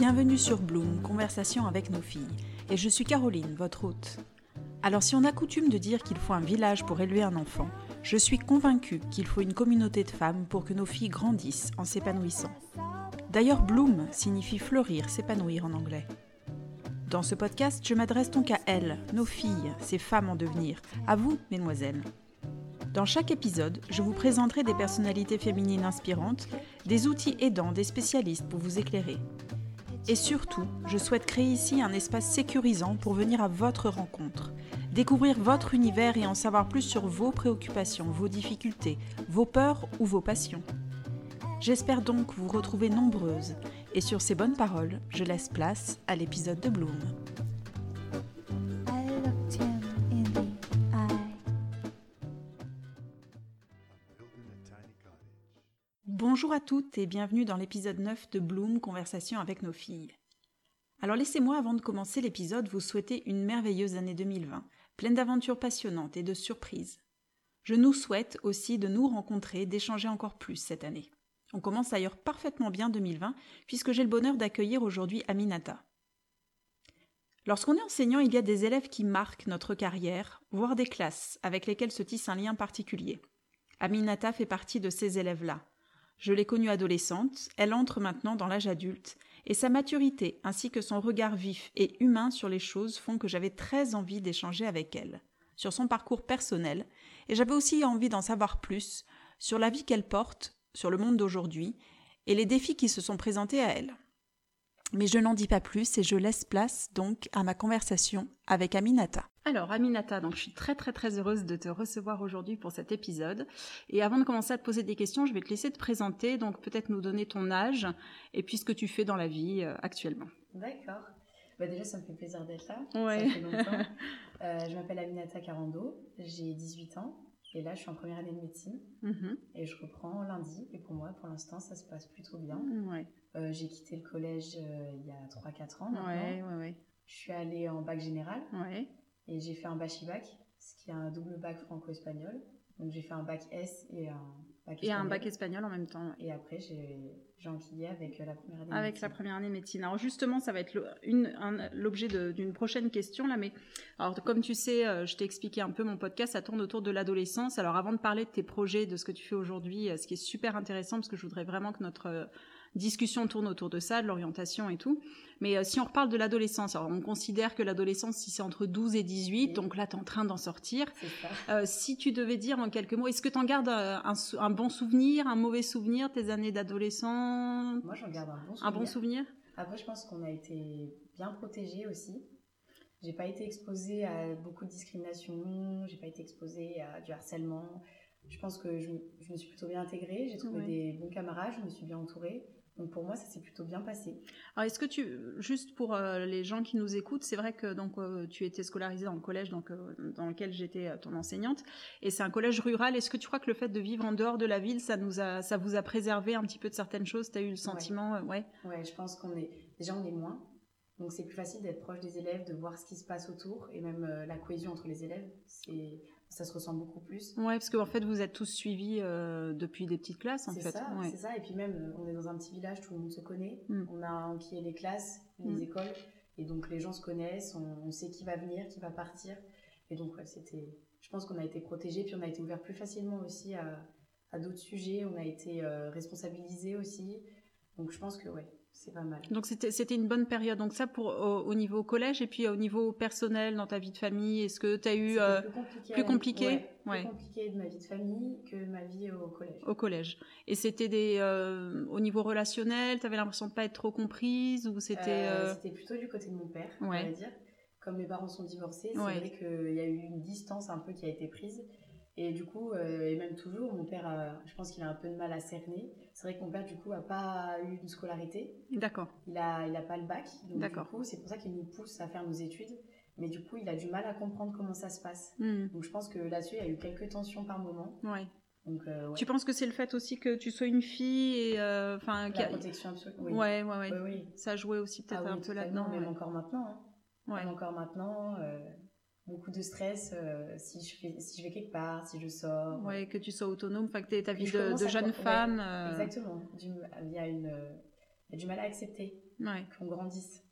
Bienvenue sur Bloom, conversation avec nos filles. Et je suis Caroline, votre hôte. Alors si on a coutume de dire qu'il faut un village pour élever un enfant, je suis convaincue qu'il faut une communauté de femmes pour que nos filles grandissent en s'épanouissant. D'ailleurs, bloom signifie fleurir, s'épanouir en anglais. Dans ce podcast, je m'adresse donc à elles, nos filles, ces femmes en devenir, à vous, mesdemoiselles. Dans chaque épisode, je vous présenterai des personnalités féminines inspirantes, des outils aidants, des spécialistes pour vous éclairer. Et surtout, je souhaite créer ici un espace sécurisant pour venir à votre rencontre, découvrir votre univers et en savoir plus sur vos préoccupations, vos difficultés, vos peurs ou vos passions. J'espère donc vous retrouver nombreuses, et sur ces bonnes paroles, je laisse place à l'épisode de Bloom. Bonjour à toutes et bienvenue dans l'épisode 9 de Bloom Conversation avec nos filles. Alors laissez-moi avant de commencer l'épisode vous souhaiter une merveilleuse année 2020, pleine d'aventures passionnantes et de surprises. Je nous souhaite aussi de nous rencontrer, d'échanger encore plus cette année. On commence d'ailleurs parfaitement bien 2020 puisque j'ai le bonheur d'accueillir aujourd'hui Aminata. Lorsqu'on est enseignant, il y a des élèves qui marquent notre carrière, voire des classes avec lesquelles se tisse un lien particulier. Aminata fait partie de ces élèves-là. Je l'ai connue adolescente, elle entre maintenant dans l'âge adulte, et sa maturité ainsi que son regard vif et humain sur les choses font que j'avais très envie d'échanger avec elle, sur son parcours personnel, et j'avais aussi envie d'en savoir plus sur la vie qu'elle porte, sur le monde d'aujourd'hui, et les défis qui se sont présentés à elle. Mais je n'en dis pas plus et je laisse place donc à ma conversation avec Aminata. Alors Aminata, donc je suis très très très heureuse de te recevoir aujourd'hui pour cet épisode. Et avant de commencer à te poser des questions, je vais te laisser te présenter, donc peut-être nous donner ton âge et puis ce que tu fais dans la vie euh, actuellement. D'accord. Bah déjà, ça me fait plaisir d'être là. Ouais. Ça fait longtemps. Euh, je m'appelle Aminata Carando, j'ai 18 ans et là, je suis en première année de médecine Mhm. et je reprends lundi. Et pour moi, pour l'instant, ça se passe plutôt bien. Ouais. Euh, j'ai quitté le collège il y a 3-4 ans maintenant. Ouais, ouais, ouais. Je suis allée en bac général Ouais. Et j'ai fait un bachibac, ce qui est un double bac franco-espagnol. Donc j'ai fait un bac S et un bac Et un espagnol. bac espagnol en même temps. Et après, j'ai enquillé avec euh, la première année Avec médecine. la première année médecine. Alors justement, ça va être un- l'objet d'une prochaine question là. Mais alors comme tu sais, euh, je t'ai expliqué un peu mon podcast, ça tourne autour de l'adolescence. Alors avant de parler de tes projets, de ce que tu fais aujourd'hui, euh, ce qui est super intéressant parce que je voudrais vraiment que notre discussion tourne autour de ça, de l'orientation et tout. Mais euh, si on reparle de l'adolescence, alors on considère que l'adolescence, si c'est entre 12 et 18, Oui. donc là tu es en train d'en sortir. Euh, si tu devais dire en quelques mots, est-ce que tu en gardes euh, un, bon souvenir, un mauvais souvenir, tes années d'adolescent Moi, j'en garde un bon souvenir. Un bon souvenir Après, je pense qu'on a été bien protégés aussi. J'ai pas été exposée à beaucoup de discrimination, j'ai pas été exposée à du harcèlement. Je pense que je, je me suis plutôt bien intégrée, j'ai trouvé Ouais. des bons camarades, je me suis bien entourée. Donc pour moi, ça s'est plutôt bien passé. Alors, est-ce que tu, juste pour euh, les gens qui nous écoutent, c'est vrai que donc euh, tu étais scolarisée dans le collège donc, euh, dans lequel j'étais ton enseignante, et c'est un collège rural. Est-ce que tu crois que le fait de vivre en dehors de la ville, ça nous a, ça vous a préservé un petit peu de certaines choses? Tu as eu le sentiment, euh, ouais? Ouais, je pense qu'on est déjà on est moins. Donc c'est plus facile d'être proche des élèves, de voir ce qui se passe autour et même la cohésion entre les élèves, c'est ça se ressent beaucoup plus. Ouais, parce qu'en fait, vous êtes tous suivis euh, depuis des petites classes, en C'est fait. ça, Ouais. c'est ça. Et puis même, euh, on est dans un petit village, tout le monde se connaît. Mm. On a enquillé les classes, les Mm. écoles, et donc les gens se connaissent. On, on sait qui va venir, qui va partir. Et donc ouais, c'était. Je pense qu'on a été protégés, puis on a été ouvert plus facilement aussi à, à d'autres sujets. On a été euh, responsabilisés aussi. Donc je pense que ouais, c'est pas mal. Donc c'était c'était une bonne période. Donc ça pour au, au niveau collège et puis au niveau personnel dans ta vie de famille, est-ce que tu as eu euh, plus compliqué, plus compliqué? Ouais, plus Ouais. compliqué de ma vie de famille que ma vie au collège. au collège Et c'était des euh, au niveau relationnel, tu avais l'impression de pas être trop comprise ou c'était Euh, euh, C'était plutôt du côté de mon père, on Ouais. va dire. Comme mes parents sont divorcés, c'est vrai qu'il y a eu une distance un peu qui a été prise. Et du coup, euh, et même toujours, mon père, a- je pense qu'il a un peu de mal à cerner. C'est vrai que mon père, du coup, a pas eu une scolarité. D'accord. Il a, il a pas le bac. Donc, du D'accord. coup, c'est pour ça qu'il nous pousse à faire nos études. Mais du coup, il a du mal à comprendre comment ça se passe. Hmm, Donc, je pense que là-dessus, il y a eu quelques tensions par moment. ouais. Donc, euh, ouais. Tu penses que c'est le fait aussi que tu sois une fille et euh, enfin La protection absolue. Oui. Ouais, ouais, ouais. Oui, oui. Ça jouait aussi peut-être Ah oui, un peu là-dedans. Même ouais. encore maintenant. hein. Même encore maintenant, euh, beaucoup de stress euh, si, je fais, si je vais quelque part, si je sors. Ouais, que tu sois autonome, enfin que tu ta Et vie de, de jeune femme. Exactement. Du- il y a une, a du mal à accepter Ouais. qu'on grandisse.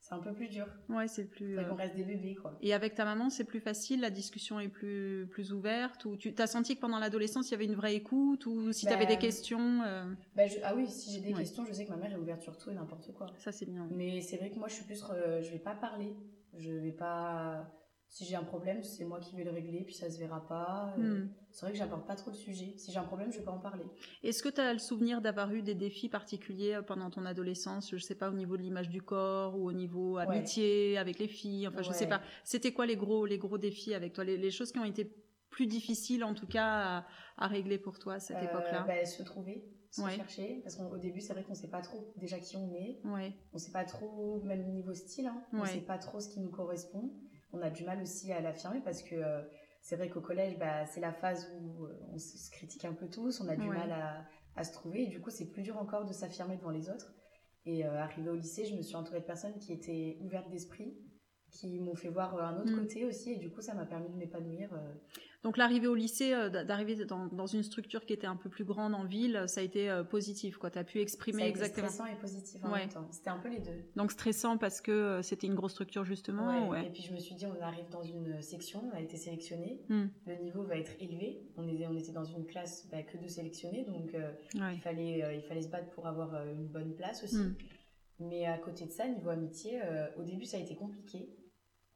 C'est un peu plus dur. Ouais, c'est plus. Euh, qu'on reste des bébés, quoi. Et avec ta maman, c'est plus facile, la discussion est plus, plus ouverte Ou tu as senti que pendant l'adolescence, il y avait une vraie écoute Ou si tu avais Bah, des questions euh, Bah, je- Ah oui, si j'ai des Ouais. questions, je sais que ma mère est ouverte sur tout et n'importe quoi. Ça, c'est bien. Mais c'est vrai que moi, je suis plus. euh, je vais pas parler. Je vais pas. Si j'ai un problème, c'est moi qui vais le régler, puis ça se verra pas. Euh, Hmm. C'est vrai que j'aborde pas trop le sujet. Si j'ai un problème, je vais pas en parler. Est-ce que tu as le souvenir d'avoir eu des défis particuliers euh, pendant ton adolescence? Je sais pas, au niveau de l'image du corps ou au niveau amitié avec les filles Enfin, je sais Ouais. pas. C'était quoi les gros, les gros défis avec toi? Les, les choses qui ont été plus difficiles, en tout cas, à, à régler pour toi à cette Euh, époque-là? bah, se trouver, se Ouais. chercher. Parce qu'au début, c'est vrai qu'on sait pas trop déjà qui on est. Ouais, On sait pas trop, même niveau style, hein, on Ouais. sait pas trop ce qui nous correspond. On a du mal aussi à l'affirmer parce que euh, c'est vrai qu'au collège, bah, c'est la phase où euh, on se se critique un peu tous, on a du Ouais. mal à, à se trouver et du coup, c'est plus dur encore de s'affirmer devant les autres. Et euh, arrivé au lycée, je me suis entourée de personnes qui étaient ouvertes d'esprit, qui m'ont fait voir euh, un autre Mm. côté aussi et du coup, ça m'a permis de m'épanouir. euh, Donc l'arrivée au lycée, euh, d'arriver dans, dans une structure qui était un peu plus grande en ville, ça a été positif, quoi. Tu as pu ça exprimer a été exactement. stressant et positif en Ouais. même temps. C'était un peu les deux. Donc stressant parce que c'était une grosse structure justement. Ouais, Ouais. Et puis je me suis dit, on arrive dans une section, on a été sélectionné, Hmm. le niveau va être élevé. On était, on était dans une classe bah, que de sélectionnés, donc euh, il, fallait, euh, il fallait se battre pour avoir euh, une bonne place aussi. Hmm. Mais à côté de ça, niveau amitié, au début ça a été compliqué.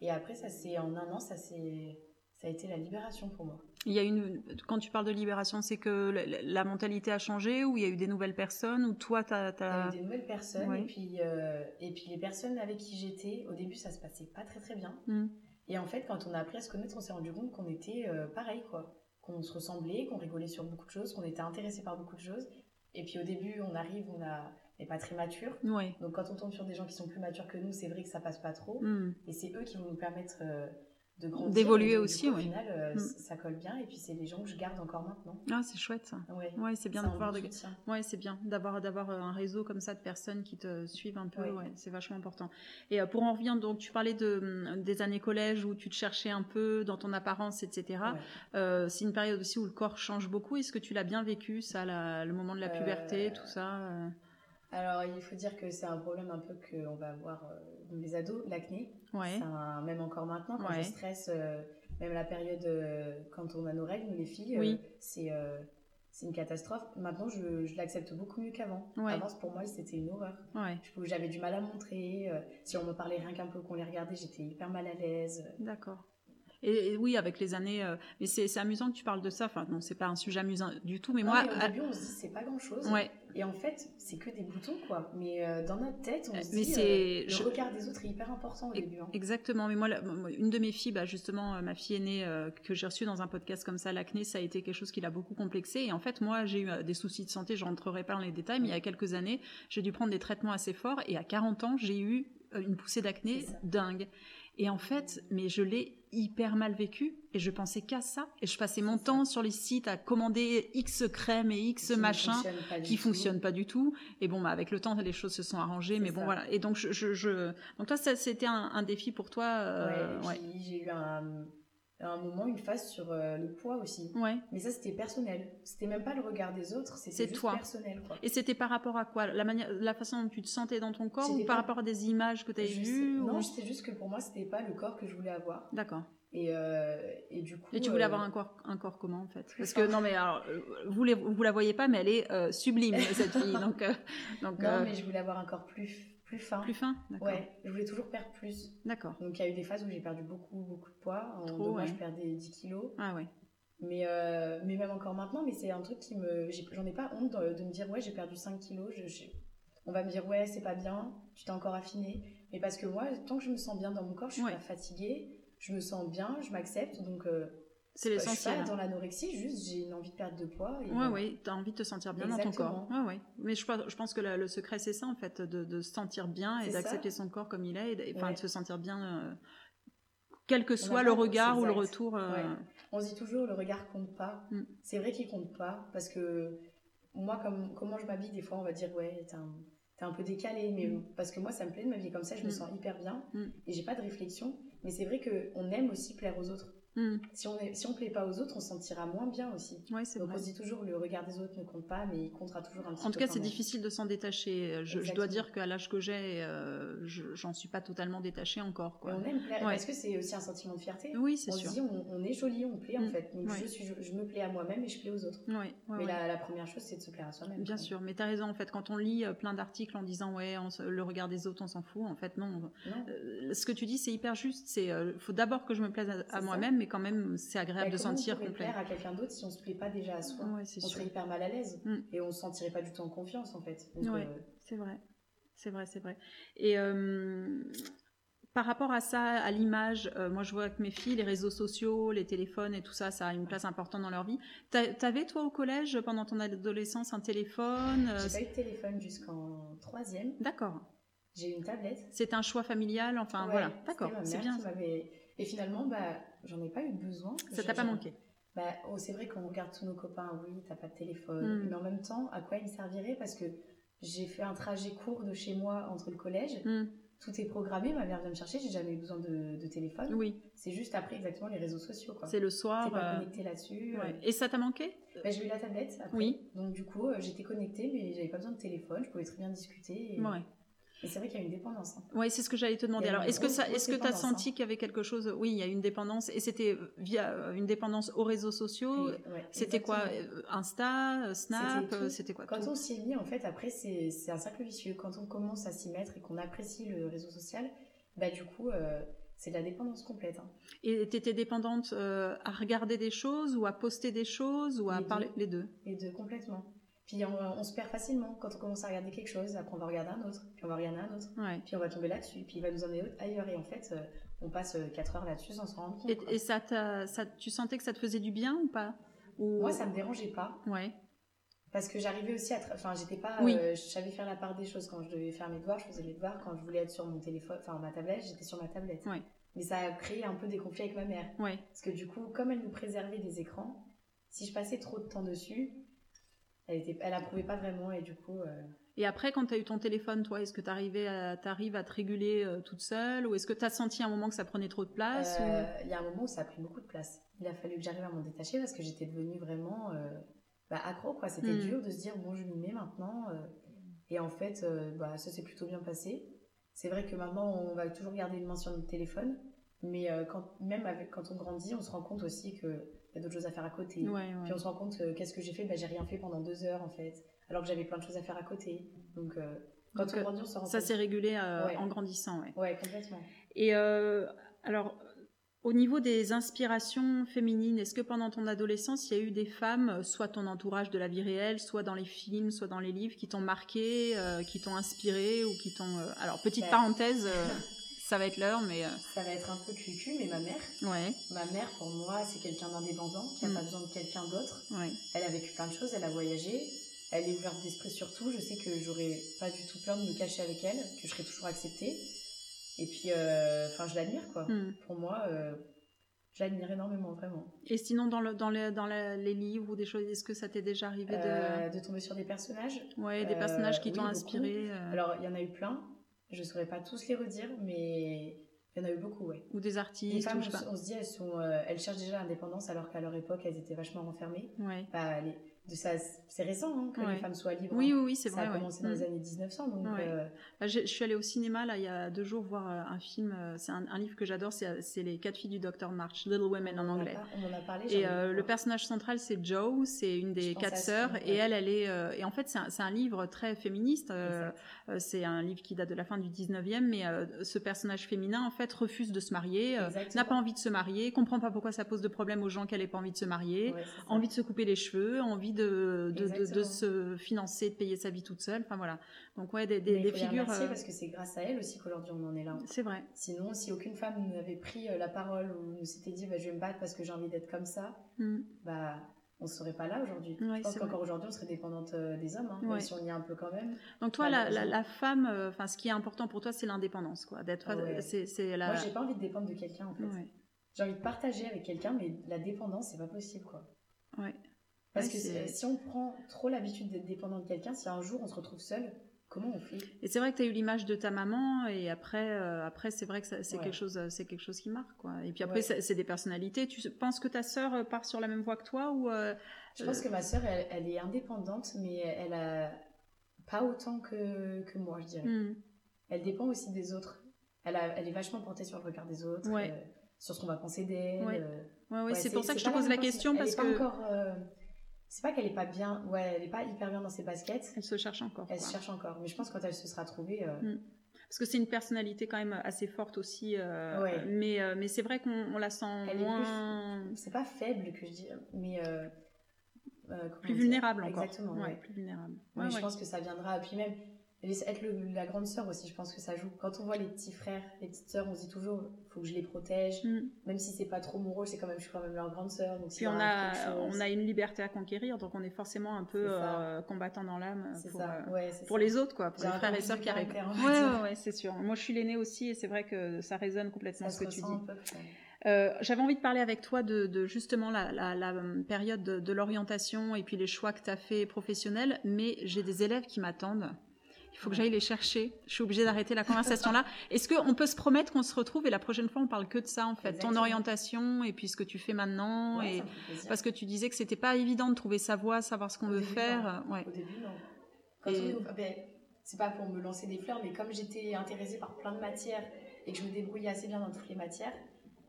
Et après, ça c'est en un an, ça, c'est, ça a été la libération pour moi. Il y a une quand tu parles de libération, c'est que la, mentalité a changé ou il y a eu des nouvelles personnes ou toi t'as Il y a as... eu des nouvelles personnes, Ouais. et, puis, euh, et puis les personnes avec qui j'étais, au début ça se passait pas très très bien. Hmm. Et en fait, quand on a appris à se connaître, on s'est rendu compte qu'on était euh, pareil, quoi. Qu'on se ressemblait, qu'on rigolait sur beaucoup de choses, qu'on était intéressé par beaucoup de choses. Et puis au début, on arrive, on a- n'est pas très mature. Ouais. Donc quand on tombe sur des gens qui sont plus matures que nous, c'est vrai que ça passe pas trop. Hmm. Et c'est eux qui vont nous permettre euh, de grandir. D'évoluer Et aussi, coup, Au oui. final, euh, Mm. ça, colle bien. Et puis c'est des gens que je garde encore maintenant. Ah, c'est chouette ça. Ouais. Ouais, c'est bien C'est de soutien. Ouais, c'est bien d'avoir d'avoir euh, un réseau comme ça de personnes qui te suivent un peu. Ouais. Ouais, c'est vachement important. Et euh, pour en revenir, donc tu parlais de hum, des années collège où tu te cherchais un peu dans ton apparence, etc. Euh, c'est une période aussi où le corps change beaucoup. Est-ce que tu l'as bien vécu ça, la- le moment de la Euh, puberté, tout ça euh? Alors il faut dire que c'est un problème un peu qu'on va avoir euh, dans les ados, l'acné. Ouais. C'est un- même encore maintenant, quand Ouais. je stresse, euh, même la période euh, quand on a nos règles, nous les filles, euh, Oui. c'est euh, c'est une catastrophe. Maintenant, je, je l'accepte beaucoup mieux qu'avant. Ouais. Avant, pour moi, c'était une horreur. Ouais. J'avais du mal à montrer. euh, si on me parlait rien qu'un peu qu'on les regardait, j'étais hyper mal à l'aise. D'accord. Et, et oui, avec les années, euh, mais c'est amusant que tu parles de ça. Enfin, non, c'est pas un sujet amusant du tout, mais Non, moi, mais au à- début, on se dit c'est pas grand chose. ouais, Et en fait, c'est que des boutons, quoi. Mais euh, dans notre tête, on se mais dit euh, le je- regard des autres est hyper important au début. hein. Exactement, mais moi, la- une de mes filles, bah, justement, euh, ma fille aînée euh, que j'ai reçue dans un podcast comme ça, l'acné, ça a été quelque chose qui l'a beaucoup complexé. Et en fait, moi, j'ai eu euh, des soucis de santé, je rentrerai pas dans les détails, mais il y a quelques années, j'ai dû prendre des traitements assez forts. Et à 40 ans, j'ai eu euh, une poussée d'acné dingue. Et en fait, mais je l'ai hyper mal vécu et je pensais qu'à ça. Et je passais mon temps sur les sites à commander X crèmes et X Qui fonctionne du qui tout. fonctionnent pas du tout. Et bon, bah, avec le temps, les choses se sont arrangées. Mais bon, ça. voilà. Et donc, je, je, je- donc toi, c'était un, un défi pour toi. euh, Ouais, ouais. puis j'ai eu un, un moment, une phase sur euh, le poids aussi. Ouais. Mais ça, c'était personnel. C'était même pas le regard des autres, c'était juste toi. personnel. Quoi. Et c'était par rapport à quoi? La, manière, la façon dont tu te sentais dans ton corps ou C'était par pas- rapport à des images que tu avais vues Non, ou- c'est juste que pour moi, c'était pas le corps que je voulais avoir. D'accord. Et, euh, et du coup. Et tu voulais euh, avoir un corps, un corps comment en fait? Parce que non mais alors vous les, vous la voyez pas mais elle est euh, sublime cette fille donc donc Non, mais je voulais avoir un corps plus, plus fin. plus fin d'accord Ouais, je voulais toujours perdre plus. d'accord Donc il y a eu des phases où j'ai perdu beaucoup, beaucoup de poids. En Trop, deux mois, ouais. je perdais 10 kilos. ah ouais Mais, euh, mais même encore maintenant, mais c'est un truc qui me. J'en ai, pas honte de, de me dire, ouais, j'ai perdu 5 kilos. Je, je- on va me dire, ouais, c'est pas bien, tu t'es encore affiné. Mais parce que moi, tant que je me sens bien dans mon corps, je suis Ouais. pas fatiguée, je me sens bien, je m'accepte. Donc, euh, c'est je suis l'essentiel pas hein. dans l'anorexie, juste j'ai une envie de perdre de poids. Et Ouais, voilà. oui, tu as envie de te sentir bien dans ton corps. Ouais, ouais. Mais je, pense- je pense que la- le secret, c'est ça, en fait, de, de se sentir bien et d'accepter son corps comme il est, et d- enfin, Ouais. de se sentir bien, euh, quel que soit le regard ou le retour. euh. On se dit toujours, le regard compte pas. Mm. C'est vrai qu'il compte pas, parce que moi, comme, comment je m'habille, des fois, on va dire, ouais, t'es un, t'es un peu décalé, mais Mm. parce que moi, ça me plaît de m'habiller comme ça, je me Mm. sens hyper bien, Mm. et j'ai pas de réflexion. Mais c'est vrai qu'on aime aussi plaire aux autres. Hmm. Si on est, si on plaît pas aux autres, on se sentira moins bien aussi. Ouais, Donc vrai. on se dit toujours le regard des autres ne compte pas, mais il comptera toujours un petit En peu. tout cas, c'est difficile de s'en détacher. Je, je dois dire qu'à l'âge que j'ai, euh, je- j'en suis pas totalement détachée encore. Quoi. on aime plaire. Ouais. Est-ce que c'est aussi un sentiment de fierté Oui, c'est On sûr. se dit on, on est joli, on plaît en Mm. fait. Donc Ouais. je, suis, je, je me plais à moi-même et je plais aux autres. Mais la, la première chose, c'est de se plaire à soi-même. Bien sûr, mais tu as raison. En fait, quand on lit euh, plein d'articles en disant ouais, on le regard des autres, on s'en fout. En fait, non. Non Euh, ce que tu dis, c'est hyper juste. C'est euh, faut d'abord que je me plaise à, à moi-même, mais quand même, c'est agréable Bah, de sentir complet. plaire à quelqu'un d'autre si on se plaît pas déjà à soi Ouais, On sûr. serait hyper mal à l'aise Mm. et on se sentirait pas du tout en confiance en fait. Ouais. euh, C'est vrai, c'est vrai, c'est vrai. Et euh, par rapport à ça, à l'image, euh, moi je vois que mes filles, les réseaux sociaux, les téléphones et tout ça, ça a une place importante dans leur vie. T'a- T'avais toi au collège, pendant ton adolescence, un téléphone j'ai pas eu de téléphone jusqu'en troisième. D'accord. J'ai eu une tablette. C'est un choix familial, enfin Ouais, voilà. D'accord, c'est bien. qui Et finalement, bah, j'en ai pas eu besoin. Ça t'a pas manqué. Bah, oh, c'est vrai qu'on regarde tous nos copains, oui, t'as pas de téléphone. Mm. Mais en même temps, à quoi il me servirait Parce que j'ai fait un trajet court de chez moi entre le collège. Hmm, Tout est programmé, ma mère vient me chercher, j'ai jamais eu besoin de, de téléphone. Oui, C'est juste après exactement les réseaux sociaux. c'est le T'es soir. pas euh, connecté là-dessus. ouais. euh. Et ça t'a manqué? Bah, j'ai eu la tablette après. Oui. Donc du coup, euh, j'étais connectée, mais j'avais pas besoin de téléphone. Je pouvais très bien discuter. Et, Ouais. Et c'est vrai qu'il y a une dépendance. hein. Oui, c'est ce que j'allais te demander. Alors, est-ce que ça, est-ce que tu as dépendance, senti qu'il y avait quelque chose? Oui, il y a une dépendance, et c'était via euh, une dépendance aux réseaux sociaux? Ouais, C'était quoi? euh, Insta, euh, Snap, C'était quoi? Quand tout on s'y mis, en fait, après, c'est c'est un cercle vicieux. Quand on commence à s'y mettre et qu'on apprécie le réseau social, bah du coup, euh, c'est de la dépendance complète. hein. Et tu étais dépendante euh, à regarder des choses ou à poster des choses ou à Les parler? Deux. les deux Et de complètement. Puis on, on se perd facilement quand on commence à regarder quelque chose. Après, on va regarder un autre, puis on va regarder un autre, Ouais. puis on va tomber là-dessus, puis il va nous emmener ailleurs. Et en fait, euh, on passe 4 heures là-dessus sans s'en rendre compte. Et, ça, tu sentais que ça te faisait du bien ou pas? Ou... Moi, ça me dérangeait pas. Ouais. Parce que j'arrivais aussi à. Enfin, j'étais pas. Oui. euh, je savais faire la part des choses. Quand je devais faire mes devoirs, je faisais mes devoirs. Quand je voulais être sur mon téléphone, enfin ma tablette, j'étais sur ma tablette. Ouais. Mais ça a créé un peu des conflits avec ma mère. Ouais. Parce que du coup, comme elle nous préservait des écrans, si je passais trop de temps dessus, elle, était, elle approuvait pas vraiment. Et du coup, euh, Et après, quand tu as eu ton téléphone, toi, est-ce que tu arrives à, te réguler euh, toute seule ou est-ce que tu as senti à un moment que ça prenait trop de place euh, il y a un moment où ça a pris beaucoup de place. Il a fallu que j'arrive à m'en détacher parce que j'étais devenue vraiment bah, accro. quoi. C'était Mm. dur de se dire, bon, je m'y mets maintenant. et en fait, bah, ça s'est plutôt bien passé. C'est vrai que maintenant, on va toujours garder une main sur notre téléphone. Mais quand, même avec, quand on grandit, on se rend compte aussi qu'il y a d'autres choses à faire à côté. Ouais, ouais. Puis on se rend compte, euh, qu'est-ce que j'ai fait? Bah, J'ai rien fait pendant deux heures en fait. Alors que j'avais plein de choses à faire à côté. Donc euh, quand Donc, on euh, grandit, on se rend Ça s'est régulé euh, Ouais. en grandissant, ouais. Ouais, complètement. Et alors, au niveau des inspirations féminines, est-ce que pendant ton adolescence, il y a eu des femmes, soit ton entourage de la vie réelle, soit dans les films, soit dans les livres, qui t'ont marqué, qui t'ont inspiré ou qui t'ont... Alors, petite Ouais. parenthèse, ça va être l'heure, mais... euh, Ça va être un peu cucu, mais ma mère, ouais, ma mère pour moi, c'est quelqu'un d'indépendant qui n'a Mm. pas besoin de quelqu'un d'autre. ouais. Elle a vécu plein de choses, elle a voyagé, elle est ouverte d'esprit sur tout. Je sais que j'aurais pas du tout peur de me cacher avec elle, que je serais toujours acceptée. Et puis, euh, enfin, je l'admire quoi. Hmm. Pour moi, euh, je l'admire énormément, vraiment. Et sinon, dans, le, dans, les, dans la- les livres ou des choses, est-ce que ça t'est déjà arrivé de... Euh, de tomber sur des personnages? Ouais, des personnages qui oui, t'ont inspiré Alors, il y en a eu plein. Je saurais pas tous les redire, mais il y en a eu beaucoup, ouais. ou des Les artistes, femmes, ou je on, pas. on se dit, elles, sont, euh, elles cherchent déjà l'indépendance alors qu'à leur époque, elles étaient vachement renfermées. Ouais. Bah, les- de ça, c'est récent hein, que Ouais. les femmes soient libres. Oui, hein. oui, oui, c'est ça vrai. a ouais. commencé dans Mm. les années 1900, donc Ouais. euh, Là, Je, je suis allée au cinéma là il y a deux jours voir euh, un film. euh, C'est un, un livre que j'adore. C'est les quatre filles du Dr March, Little Women en a anglais. on en a parlé. Et euh, le personnage central c'est Joe, c'est une des quatre sœurs film, et elle, elle est euh, et en fait c'est un, livre très féministe. c'est un livre qui date de la fin du 19e, mais ce personnage féminin en fait refuse de se marier, n'a pas envie de se marier, comprend pas pourquoi ça pose de problème aux gens qu'elle ait pas envie de se marier. Ça. Envie de se couper les cheveux, envie de, de, de, de Exactement. se financer, de payer sa vie toute seule. Enfin voilà. Donc ouais, des, figures. remercier euh, parce que c'est grâce à elle aussi qu'aujourd'hui on en est là. C'est vrai. Sinon, si aucune femme n'avait pris euh, la parole ou ne s'était dit bah, je vais me battre parce que j'ai envie d'être comme ça, Mm. bah on serait pas là aujourd'hui. Ouais, je pense qu'encore aujourd'hui on serait dépendante euh, des hommes, hein, Ouais. même si on y est un peu quand même. Donc toi, la, la, Malheureusement. la femme, euh, enfin, ce qui est important pour toi, c'est l'indépendance, quoi. D'être, Ah ouais. c'est, c'est la. Moi j'ai pas envie de dépendre de quelqu'un en fait. J'ai envie de partager avec quelqu'un, mais la dépendance c'est pas possible quoi. Ouais. Parce que si- on prend trop l'habitude d'être dépendant de quelqu'un, si un jour on se retrouve seul, comment on fait? Et c'est vrai que tu as eu l'image de ta maman, et après, euh, après c'est vrai que c'est quelque, chose, c'est quelque chose qui marque. Quoi. Et puis après, c'est des personnalités. Tu penses que ta sœur part sur la même voie que toi ou, Je pense que ma sœur, elle, est indépendante, mais elle a pas autant que, que moi, je dirais. Hmm. Elle dépend aussi des autres. Elle, a, elle est vachement portée sur le regard des autres, sur ce qu'on va penser d'elle. Ouais. Ouais, c'est pour ça que je te pose la question, parce que... encore c'est pas qu'elle est pas bien, ouais, elle est pas hyper bien dans ses baskets. Elle se cherche encore. Elle se cherche encore, mais je pense que quand elle se sera trouvée. Euh, mm. Parce que c'est une personnalité quand même assez forte aussi, euh, mais, euh, mais c'est vrai qu'on la sent elle moins. C'est pas faible que je dis, mais. plus vulnérable encore. Exactement, ouais, plus vulnérable. je pense que ça viendra. Puis même, être la grande sœur aussi, je pense que ça joue. Quand on voit les petits frères, les petites sœurs, on se dit toujours, il faut que je les protège. Mm. Même si c'est pas trop mon rôle, c'est quand même, je suis quand même leur grande sœur. Donc Puis on a, on a une liberté à conquérir, donc on est forcément un peu euh, combattant dans l'âme pour, euh, pour les autres, quoi, pour les frères et sœurs qui arrivent. Ouais, ouais, c'est sûr. Moi, je suis l'aînée aussi, et c'est vrai que ça résonne complètement ce que tu dis. Euh, j'avais envie de parler avec toi de, justement la, la, période de, de l'orientation et puis les choix que tu as fait professionnels, mais j'ai des élèves qui m'attendent il faut que j'aille les chercher. Je suis obligée d'arrêter la conversation là. Est-ce qu'on peut se promettre qu'on se retrouve et la prochaine fois on parle que de ça en fait, ton orientation et puis ce que tu fais maintenant et parce que tu disais que c'était pas évident de trouver sa voie, savoir ce qu'on veut faire. Ouais. Au début non. Ben, c'est pas pour me lancer des fleurs, mais comme j'étais intéressée par plein de matières et que je me débrouillais assez bien dans toutes les matières,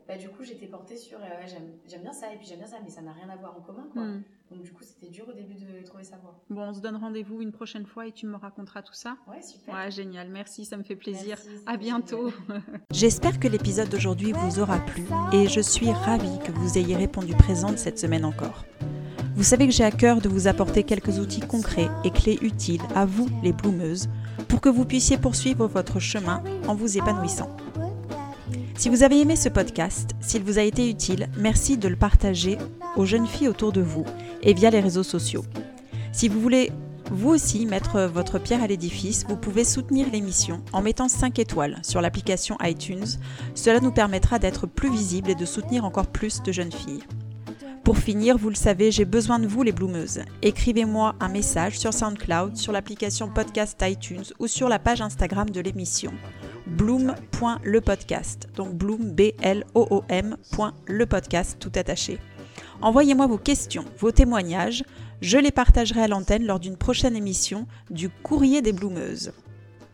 bah, du coup, j'étais portée sur euh, j'aime bien ça et puis j'aime bien ça, mais ça n'a rien à voir en commun. Quoi. Hmm. Donc, du coup, c'était dur au début de trouver sa voie. Bon, on se donne rendez-vous une prochaine fois et tu me raconteras tout ça. Ouais, super. Ouais, génial. Merci, ça me fait plaisir. à bientôt. J'espère que l'épisode d'aujourd'hui vous aura plu et je suis ravie que vous ayez répondu présente cette semaine encore. Vous savez que j'ai à cœur de vous apporter quelques outils concrets et clés utiles à vous, les bloumeuses, pour que vous puissiez poursuivre votre chemin en vous épanouissant. Si vous avez aimé ce podcast, s'il vous a été utile, merci de le partager aux jeunes filles autour de vous et via les réseaux sociaux. Si vous voulez vous aussi mettre votre pierre à l'édifice, vous pouvez soutenir l'émission en mettant 5 étoiles sur l'application iTunes. Cela nous permettra d'être plus visibles et de soutenir encore plus de jeunes filles. Pour finir, vous le savez, j'ai besoin de vous les bloumeuses. Écrivez-moi un message sur SoundCloud, sur l'application podcast iTunes ou sur la page Instagram de l'émission bloom.lepodcast. Donc bloom, B-L-O-O-M, le podcast, tout attaché. Envoyez-moi vos questions, vos témoignages. Je les partagerai à l'antenne lors d'une prochaine émission du Courrier des Bloomeuses.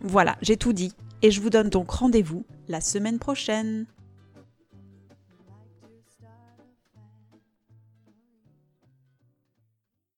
Voilà, j'ai tout dit et je vous donne donc rendez-vous la semaine prochaine.